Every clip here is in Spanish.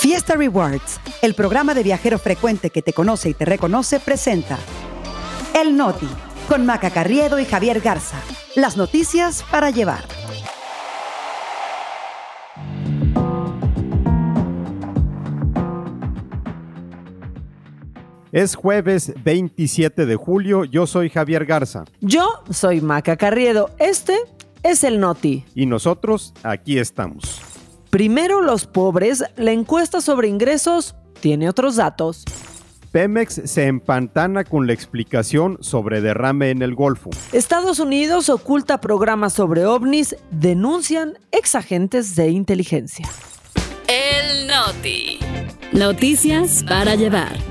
Fiesta Rewards, el programa de viajero frecuente que te conoce y te reconoce, presenta El Noti, con Maca Carriedo y Javier Garza. Las noticias para llevar. Es jueves 27 de julio, yo soy Javier Garza. Yo soy Maca Carriedo, este es el Noti. Y nosotros aquí estamos. Primero los pobres, la encuesta sobre ingresos tiene otros datos. Pemex se empantana con la explicación sobre derrame en el Golfo. Estados Unidos oculta programas sobre ovnis, denuncian exagentes de inteligencia. El Noti. Noticias para llevar.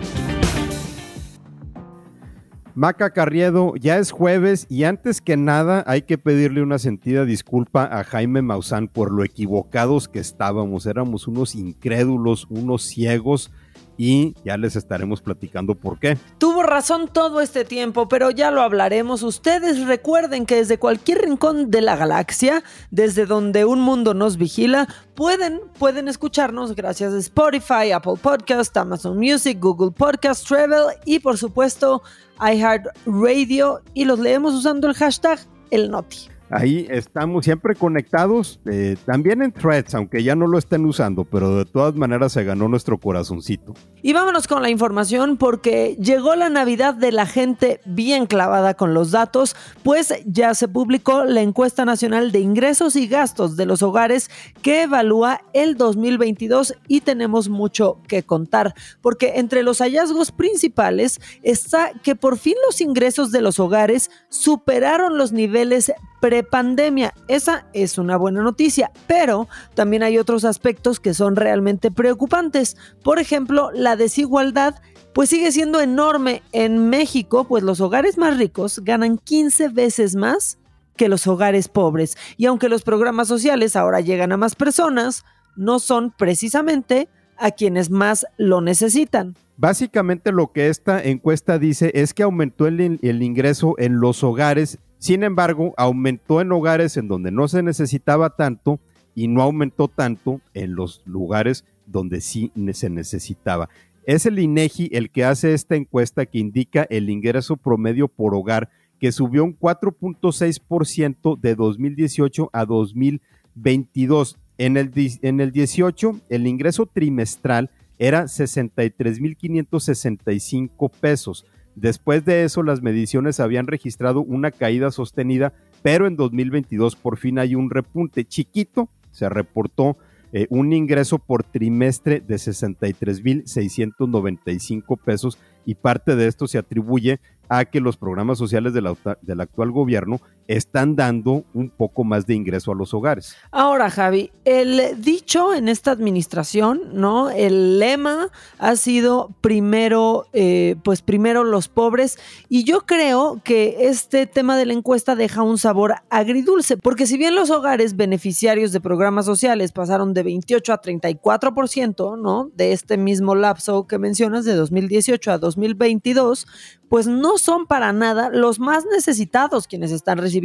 Maca Carriedo, ya es jueves y antes que nada hay que pedirle una sentida disculpa a Jaime Maussan por lo equivocados que estábamos. Éramos unos incrédulos, unos ciegos y ya les estaremos platicando por qué. Tuvo razón todo este tiempo, pero ya lo hablaremos. Ustedes recuerden que desde cualquier rincón de la galaxia, desde donde un mundo nos vigila, pueden, pueden escucharnos gracias a Spotify, Apple Podcast, Amazon Music, Google Podcast, Travel y por supuesto iHeartRadio y los leemos usando el hashtag el Noti. Ahí estamos siempre conectados, eh, también en threads, aunque ya no lo estén usando, pero de todas maneras se ganó nuestro corazoncito. Y vámonos con la información porque llegó la Navidad de la gente bien clavada con los datos, pues ya se publicó la encuesta nacional de ingresos y gastos de los hogares que evalúa el 2022 y tenemos mucho que contar, porque entre los hallazgos principales está que por fin los ingresos de los hogares superaron los niveles prepandemia. Esa es una buena noticia, pero también hay otros aspectos que son realmente preocupantes. Por ejemplo, la desigualdad pues sigue siendo enorme en México, pues los hogares más ricos ganan 15 veces más que los hogares pobres. Y aunque los programas sociales ahora llegan a más personas, no son precisamente a quienes más lo necesitan. Básicamente lo que esta encuesta dice es que aumentó el, el ingreso en los hogares sin embargo, aumentó en hogares en donde no se necesitaba tanto y no aumentó tanto en los lugares donde sí se necesitaba. Es el INEGI el que hace esta encuesta que indica el ingreso promedio por hogar que subió un 4.6% de 2018 a 2022. En el, en el 18, el ingreso trimestral era 63.565 pesos. Después de eso, las mediciones habían registrado una caída sostenida, pero en 2022 por fin hay un repunte. Chiquito, se reportó eh, un ingreso por trimestre de 63.695 pesos y parte de esto se atribuye a que los programas sociales del, del, actual gobierno están dando un poco más de ingreso a los hogares. Ahora, Javi, el dicho en esta administración, ¿no? El lema ha sido primero, eh, pues primero los pobres, y yo creo que este tema de la encuesta deja un sabor agridulce, porque si bien los hogares beneficiarios de programas sociales pasaron de 28 a 34%, ¿no? De este mismo lapso que mencionas, de 2018 a 2022, pues no son para nada los más necesitados quienes están recibiendo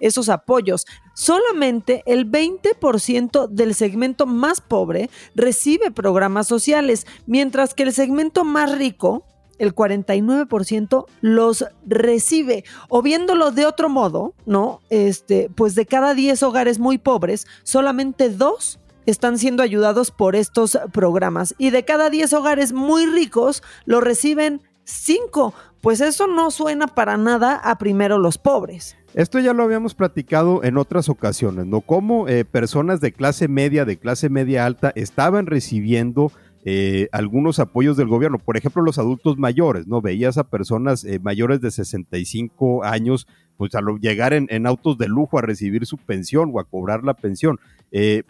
esos apoyos. Solamente el 20% del segmento más pobre recibe programas sociales, mientras que el segmento más rico, el 49% los recibe. O viéndolo de otro modo, ¿no? Este, pues de cada 10 hogares muy pobres, solamente dos están siendo ayudados por estos programas. Y de cada 10 hogares muy ricos, lo reciben 5 pues eso no suena para nada a primero los pobres. Esto ya lo habíamos platicado en otras ocasiones, ¿no? Cómo eh, personas de clase media, de clase media alta, estaban recibiendo eh, algunos apoyos del gobierno. Por ejemplo, los adultos mayores, ¿no? Veías a personas eh, mayores de 65 años, pues al llegar en, autos de lujo a recibir su pensión o a cobrar la pensión.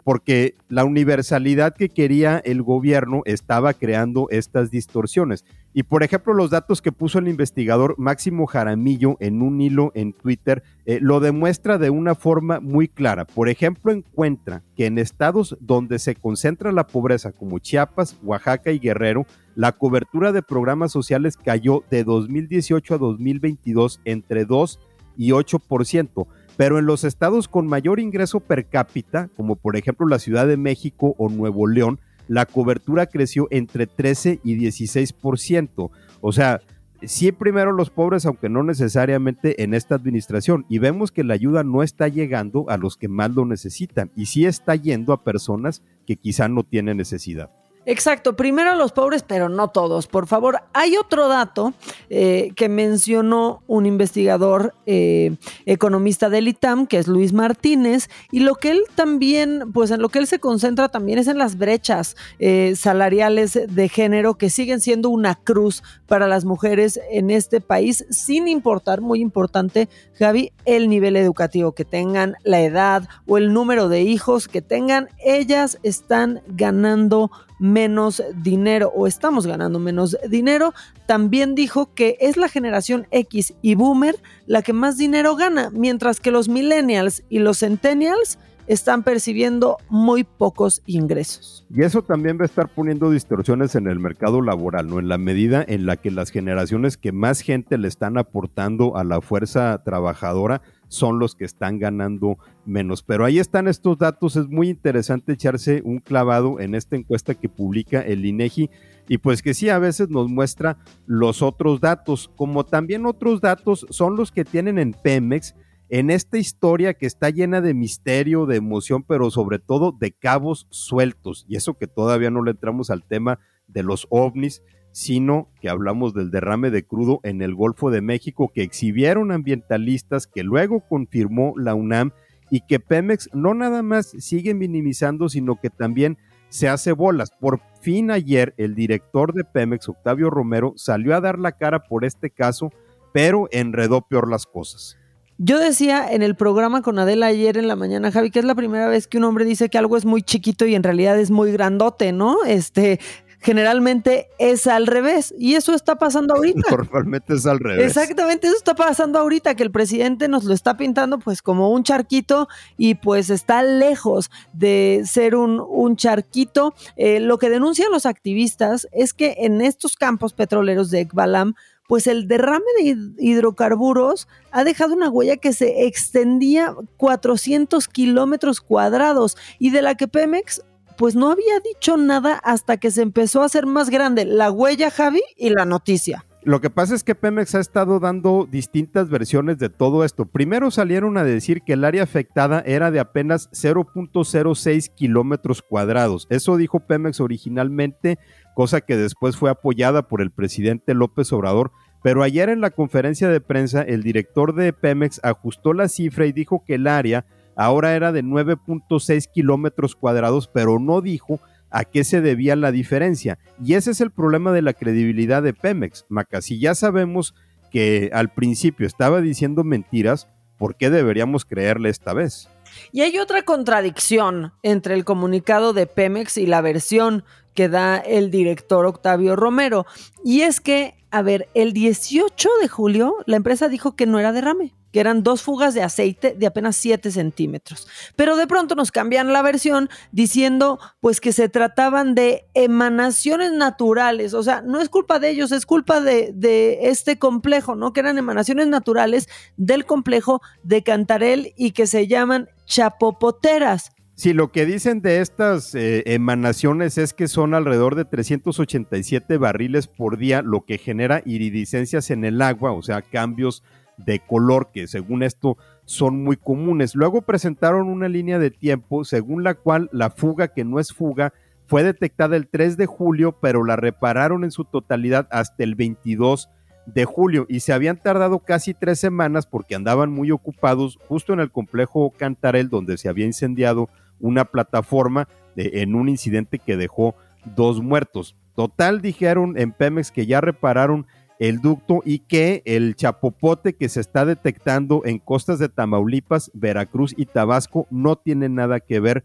Porque la universalidad que quería el gobierno estaba creando estas distorsiones. Y por ejemplo, los datos que puso el investigador Máximo Jaramillo en un hilo en Twitter eh, lo demuestra de una forma muy clara. Por ejemplo, encuentra que en estados donde se concentra la pobreza, como Chiapas, Oaxaca y Guerrero, la cobertura de programas sociales cayó de 2018 a 2022 entre 2 y 8% pero en los estados con mayor ingreso per cápita, como por ejemplo la Ciudad de México o Nuevo León, la cobertura creció entre 13 y 16%. O sea, sí primero los pobres, aunque no necesariamente en esta administración. Y vemos que la ayuda no está llegando a los que más lo necesitan y sí está yendo a personas que quizá no tienen necesidad. Exacto, primero los pobres, pero no todos. Por favor, hay otro dato eh, que mencionó un investigador eh, economista del ITAM, que es Luis Martínez, y lo que él también, pues en lo que él se concentra también es en las brechas eh, salariales de género que siguen siendo una cruz para las mujeres en este país, sin importar, muy importante, Javi, el nivel educativo que tengan, la edad o el número de hijos que tengan, ellas están ganando menos dinero o estamos ganando menos dinero, también dijo que es la generación X y Boomer la que más dinero gana, mientras que los millennials y los centennials están percibiendo muy pocos ingresos. Y eso también va a estar poniendo distorsiones en el mercado laboral, ¿no? En la medida en la que las generaciones que más gente le están aportando a la fuerza trabajadora son los que están ganando menos. Pero ahí están estos datos, es muy interesante echarse un clavado en esta encuesta que publica el INEGI y pues que sí a veces nos muestra los otros datos, como también otros datos son los que tienen en Pemex en esta historia que está llena de misterio, de emoción, pero sobre todo de cabos sueltos. Y eso que todavía no le entramos al tema de los ovnis, sino que hablamos del derrame de crudo en el Golfo de México que exhibieron ambientalistas que luego confirmó la UNAM y que Pemex no nada más sigue minimizando, sino que también se hace bolas. Por fin ayer el director de Pemex, Octavio Romero, salió a dar la cara por este caso, pero enredó peor las cosas. Yo decía en el programa con Adela ayer en la mañana, Javi, que es la primera vez que un hombre dice que algo es muy chiquito y en realidad es muy grandote, ¿no? Este, generalmente es al revés. Y eso está pasando ahorita. Normalmente es al revés. Exactamente, eso está pasando ahorita, que el presidente nos lo está pintando pues como un charquito y pues está lejos de ser un, un charquito. Eh, lo que denuncian los activistas es que en estos campos petroleros de Ekbalam, pues el derrame de hidrocarburos ha dejado una huella que se extendía 400 kilómetros cuadrados y de la que Pemex pues no había dicho nada hasta que se empezó a hacer más grande la huella, Javi, y la noticia. Lo que pasa es que Pemex ha estado dando distintas versiones de todo esto. Primero salieron a decir que el área afectada era de apenas 0.06 kilómetros cuadrados. Eso dijo Pemex originalmente, cosa que después fue apoyada por el presidente López Obrador. Pero ayer en la conferencia de prensa, el director de Pemex ajustó la cifra y dijo que el área ahora era de 9.6 kilómetros cuadrados, pero no dijo a qué se debía la diferencia. Y ese es el problema de la credibilidad de Pemex. Maca, si ya sabemos que al principio estaba diciendo mentiras, ¿por qué deberíamos creerle esta vez? Y hay otra contradicción entre el comunicado de Pemex y la versión que da el director Octavio Romero. Y es que, a ver, el 18 de julio la empresa dijo que no era derrame que eran dos fugas de aceite de apenas 7 centímetros. Pero de pronto nos cambian la versión diciendo pues que se trataban de emanaciones naturales, o sea, no es culpa de ellos, es culpa de, este complejo, ¿no? Que eran emanaciones naturales del complejo de Cantarel y que se llaman chapopoteras. Sí, lo que dicen de estas eh, emanaciones es que son alrededor de 387 barriles por día, lo que genera iridiscencias en el agua, o sea, cambios de color que según esto son muy comunes. Luego presentaron una línea de tiempo según la cual la fuga que no es fuga fue detectada el 3 de julio, pero la repararon en su totalidad hasta el 22 de julio y se habían tardado casi tres semanas porque andaban muy ocupados justo en el complejo Cantarel donde se había incendiado una plataforma en un incidente que dejó dos muertos. Total dijeron en Pemex que ya repararon el ducto y que el chapopote que se está detectando en costas de Tamaulipas, Veracruz y Tabasco no tiene nada que ver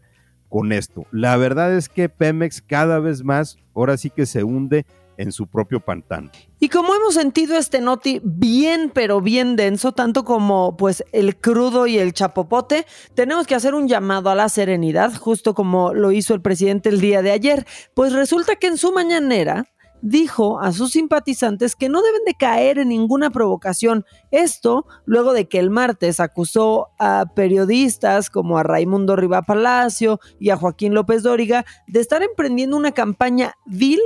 con esto. La verdad es que Pemex cada vez más, ahora sí que se hunde en su propio pantano. Y como hemos sentido este noti bien pero bien denso, tanto como pues el crudo y el chapopote, tenemos que hacer un llamado a la serenidad, justo como lo hizo el presidente el día de ayer. Pues resulta que en su mañanera dijo a sus simpatizantes que no deben de caer en ninguna provocación. Esto luego de que el martes acusó a periodistas como a Raimundo Riva Palacio y a Joaquín López Dóriga de estar emprendiendo una campaña vil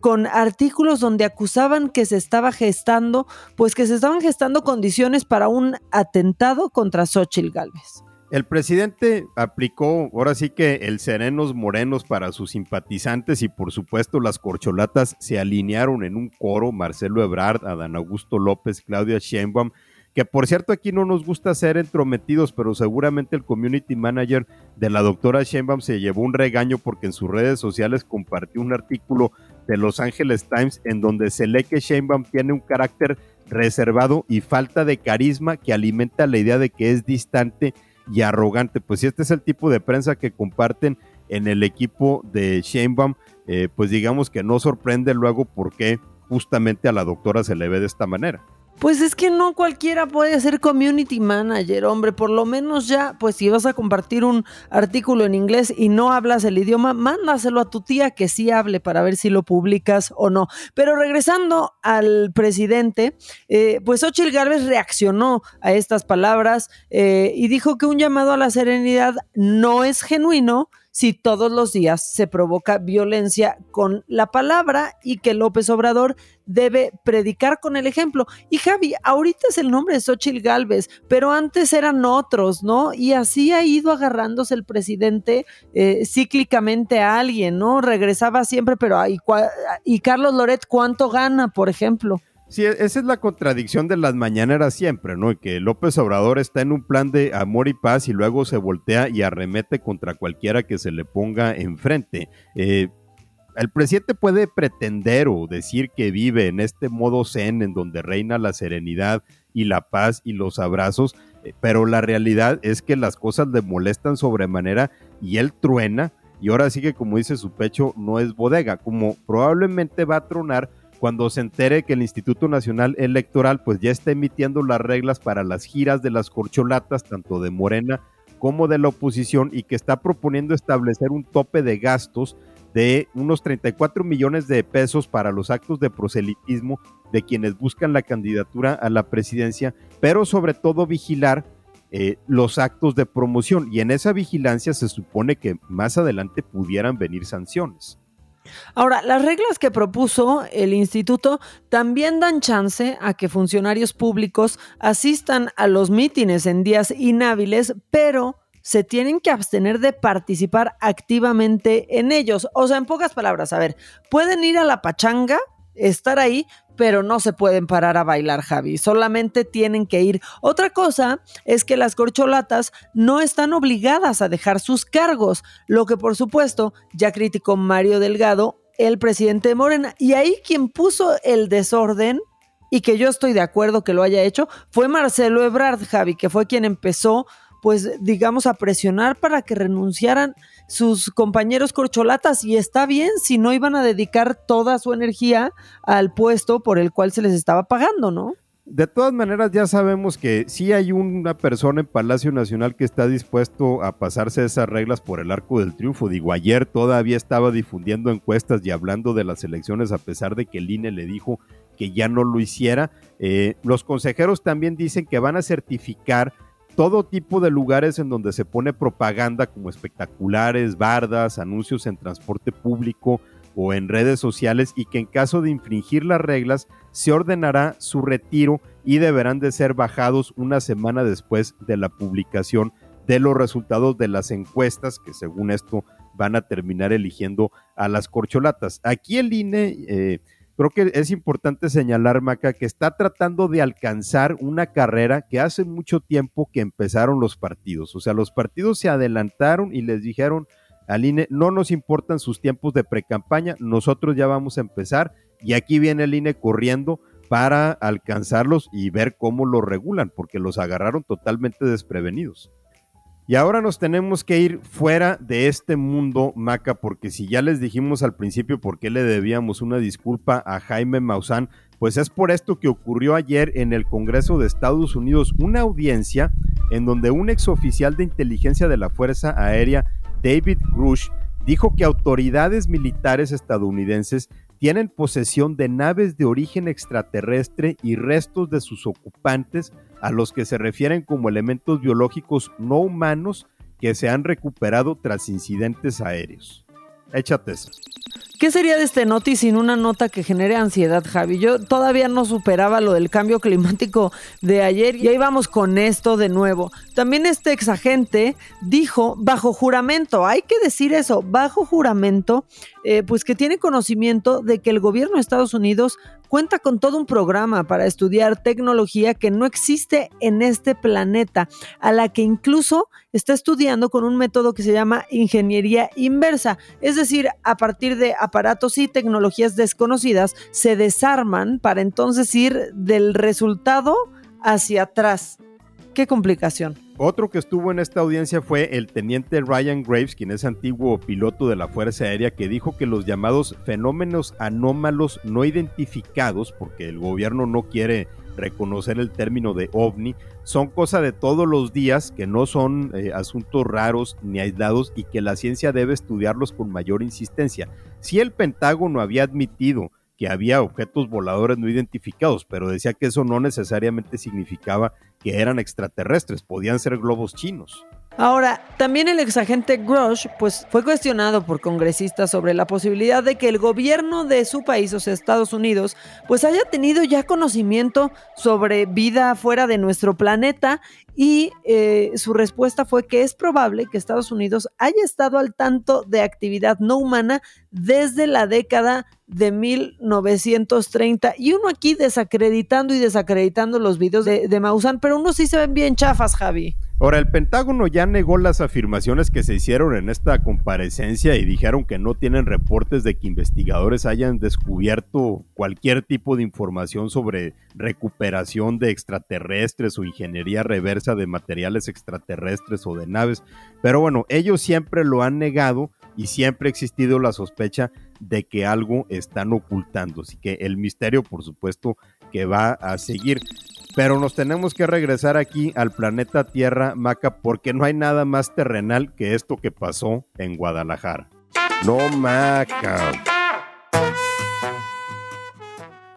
con artículos donde acusaban que se estaba gestando, pues que se estaban gestando condiciones para un atentado contra Xochitl Gálvez. El presidente aplicó ahora sí que el serenos morenos para sus simpatizantes y por supuesto las corcholatas se alinearon en un coro, Marcelo Ebrard, Adán Augusto López, Claudia Sheinbaum, que por cierto aquí no nos gusta ser entrometidos, pero seguramente el community manager de la doctora Sheinbaum se llevó un regaño porque en sus redes sociales compartió un artículo de Los Angeles Times en donde se lee que Sheinbaum tiene un carácter reservado y falta de carisma que alimenta la idea de que es distante y arrogante. Pues si este es el tipo de prensa que comparten en el equipo de Sheinbaum, eh, pues digamos que no sorprende luego por qué justamente a la doctora se le ve de esta manera. Pues es que no cualquiera puede ser community manager, hombre. Por lo menos ya, pues si vas a compartir un artículo en inglés y no hablas el idioma, mándaselo a tu tía que sí hable para ver si lo publicas o no. Pero regresando al presidente, eh, pues Ochil Gálvez reaccionó a estas palabras eh, y dijo que un llamado a la serenidad no es genuino si todos los días se provoca violencia con la palabra y que López Obrador debe predicar con el ejemplo. Y Javi, ahorita es el nombre de Xochitl Galvez, pero antes eran otros, ¿no? Y así ha ido agarrándose el presidente eh, cíclicamente a alguien, ¿no? Regresaba siempre, pero y, y Carlos Loret, ¿cuánto gana, por ejemplo? Sí, e-, esa es la contradicción de las mañaneras siempre, ¿no? Que López Obrador está en un plan de amor y paz y luego se voltea y arremete contra cualquiera que se le ponga enfrente. Eh, el presidente puede pretender o decir que vive en este modo zen en donde reina la serenidad y la paz y los abrazos, eh, pero la realidad es que las cosas le molestan sobremanera y él truena y ahora sí que como dice su pecho no es bodega, como probablemente va a tronar cuando se entere que el Instituto Nacional Electoral pues ya está emitiendo las reglas para las giras de las corcholatas, tanto de Morena como de la oposición, y que está proponiendo establecer un tope de gastos de unos 34 millones de pesos para los actos de proselitismo de quienes buscan la candidatura a la presidencia, pero sobre todo vigilar eh, los actos de promoción. Y en esa vigilancia se supone que más adelante pudieran venir sanciones. Ahora, las reglas que propuso el instituto también dan chance a que funcionarios públicos asistan a los mítines en días inhábiles, pero se tienen que abstener de participar activamente en ellos. O sea, en pocas palabras, a ver, pueden ir a la pachanga, estar ahí, pero no se pueden parar a bailar, Javi. Solamente tienen que ir. Otra cosa es que las corcholatas no están obligadas a dejar sus cargos, lo que por supuesto ya criticó Mario Delgado, el presidente de Morena. Y ahí quien puso el desorden y que yo estoy de acuerdo que lo haya hecho, fue Marcelo Ebrard, Javi, que fue quien empezó pues digamos, a presionar para que renunciaran sus compañeros corcholatas y está bien si no iban a dedicar toda su energía al puesto por el cual se les estaba pagando, ¿no? De todas maneras, ya sabemos que sí hay una persona en Palacio Nacional que está dispuesto a pasarse esas reglas por el arco del triunfo. Digo, ayer todavía estaba difundiendo encuestas y hablando de las elecciones a pesar de que el INE le dijo que ya no lo hiciera. Eh, los consejeros también dicen que van a certificar todo tipo de lugares en donde se pone propaganda como espectaculares, bardas, anuncios en transporte público o en redes sociales y que en caso de infringir las reglas se ordenará su retiro y deberán de ser bajados una semana después de la publicación de los resultados de las encuestas que según esto van a terminar eligiendo a las corcholatas. Aquí el INE... Eh, creo que es importante señalar, Maca, que está tratando de alcanzar una carrera que hace mucho tiempo que empezaron los partidos. O sea, los partidos se adelantaron y les dijeron al INE, no nos importan sus tiempos de precampaña, nosotros ya vamos a empezar y aquí viene el INE corriendo para alcanzarlos y ver cómo los regulan, porque los agarraron totalmente desprevenidos. Y ahora nos tenemos que ir fuera de este mundo, Maca, porque si ya les dijimos al principio por qué le debíamos una disculpa a Jaime Maussan, pues es por esto que ocurrió ayer en el Congreso de Estados Unidos una audiencia en donde un exoficial de inteligencia de la Fuerza Aérea, David Grush, dijo que autoridades militares estadounidenses tienen posesión de naves de origen extraterrestre y restos de sus ocupantes a los que se refieren como elementos biológicos no humanos que se han recuperado tras incidentes aéreos. Échate eso. ¿Qué sería de este noti sin una nota que genere ansiedad, Javi? Yo todavía no superaba lo del cambio climático de ayer y ahí vamos con esto de nuevo. También este exagente dijo bajo juramento, hay que decir eso, bajo juramento, eh, pues que tiene conocimiento de que el gobierno de Estados Unidos cuenta con todo un programa para estudiar tecnología que no existe en este planeta, a la que incluso está estudiando con un método que se llama ingeniería inversa, es decir, a partir de aparatos y tecnologías desconocidas se desarman para entonces ir del resultado hacia atrás. Qué complicación. Otro que estuvo en esta audiencia fue el teniente Ryan Graves, quien es antiguo piloto de la Fuerza Aérea, que dijo que los llamados fenómenos anómalos no identificados, porque el gobierno no quiere reconocer el término de ovni, son cosa de todos los días, que no son eh, asuntos raros ni aislados y que la ciencia debe estudiarlos con mayor insistencia. Si el Pentágono había admitido que había objetos voladores no identificados, pero decía que eso no necesariamente significaba que eran extraterrestres, podían ser globos chinos. Ahora, también el exagente Grosh pues, fue cuestionado por congresistas sobre la posibilidad de que el gobierno de su país, o sea, Estados Unidos, pues haya tenido ya conocimiento sobre vida fuera de nuestro planeta y eh, su respuesta fue que es probable que Estados Unidos haya estado al tanto de actividad no humana desde la década de 1930. Y uno aquí desacreditando y desacreditando los videos de, de Maussan, pero unos sí se ven bien chafas, Javi. Ahora, el Pentágono ya negó las afirmaciones que se hicieron en esta comparecencia y dijeron que no tienen reportes de que investigadores hayan descubierto cualquier tipo de información sobre recuperación de extraterrestres o ingeniería reversa de materiales extraterrestres o de naves. Pero bueno, ellos siempre lo han negado y siempre ha existido la sospecha de que algo están ocultando. Así que el misterio, por supuesto, que va a seguir. Pero nos tenemos que regresar aquí al planeta Tierra, Maca, porque no hay nada más terrenal que esto que pasó en Guadalajara. No, Maca.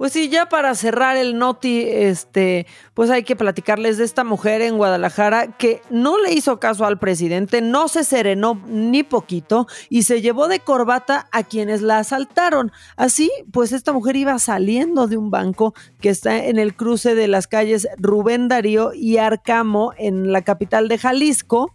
Pues sí, ya para cerrar el noti, este, pues hay que platicarles de esta mujer en Guadalajara que no le hizo caso al presidente, no se serenó ni poquito y se llevó de corbata a quienes la asaltaron. Así, pues esta mujer iba saliendo de un banco que está en el cruce de las calles Rubén Darío y Arcamo en la capital de Jalisco.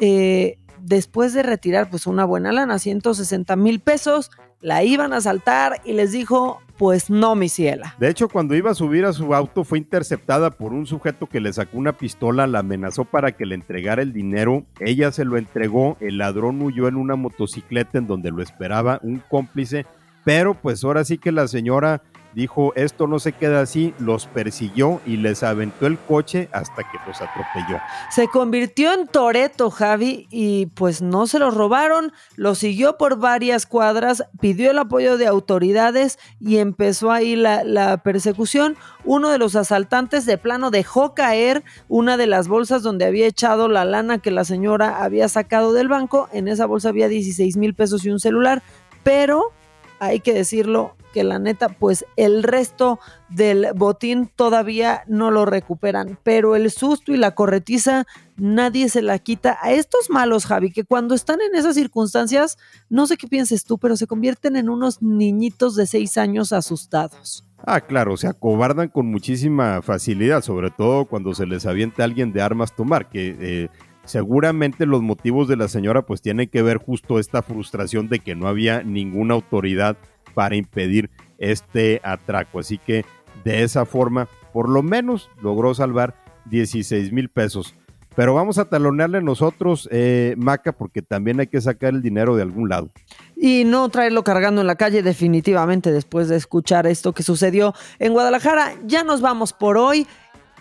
Eh, después de retirar pues una buena lana, 160 mil pesos, la iban a asaltar y les dijo, pues no, mi ciela. De hecho, cuando iba a subir a su auto fue interceptada por un sujeto que le sacó una pistola, la amenazó para que le entregara el dinero, ella se lo entregó, el ladrón huyó en una motocicleta en donde lo esperaba un cómplice, pero pues ahora sí que la señora dijo, esto no se queda así, los persiguió y les aventó el coche hasta que los atropelló. Se convirtió en Toreto, Javi, y pues no se lo robaron, lo siguió por varias cuadras, pidió el apoyo de autoridades y empezó ahí la, la persecución. Uno de los asaltantes de plano dejó caer una de las bolsas donde había echado la lana que la señora había sacado del banco. En esa bolsa había 16 mil pesos y un celular, pero hay que decirlo, que la neta, pues el resto del botín todavía no lo recuperan. Pero el susto y la corretiza nadie se la quita a estos malos, Javi, que cuando están en esas circunstancias, no sé qué pienses tú, pero se convierten en unos niñitos de seis años asustados. Ah, claro, se acobardan con muchísima facilidad, sobre todo cuando se les avienta alguien de armas tomar, que eh, seguramente los motivos de la señora pues tienen que ver justo esta frustración de que no había ninguna autoridad para impedir este atraco. Así que de esa forma, por lo menos logró salvar 16 mil pesos. Pero vamos a talonearle nosotros, eh, Maca, porque también hay que sacar el dinero de algún lado. Y no traerlo cargando en la calle definitivamente después de escuchar esto que sucedió en Guadalajara. Ya nos vamos por hoy.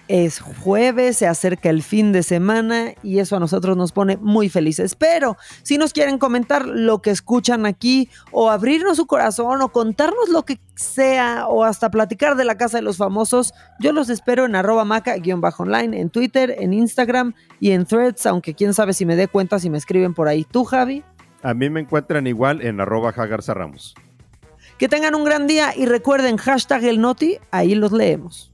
Es jueves, se acerca el fin de semana y eso a nosotros nos pone muy felices. Pero si nos quieren comentar lo que escuchan aquí o abrirnos su corazón o contarnos lo que sea o hasta platicar de la casa de los famosos, yo los espero en arroba maca-online, en Twitter, en Instagram y en threads, aunque quién sabe si me dé cuenta si me escriben por ahí. ¿Tú, Javi? A mí me encuentran igual en arroba Jagarza Ramos. Que tengan un gran día y recuerden hashtag el Noti, ahí los leemos.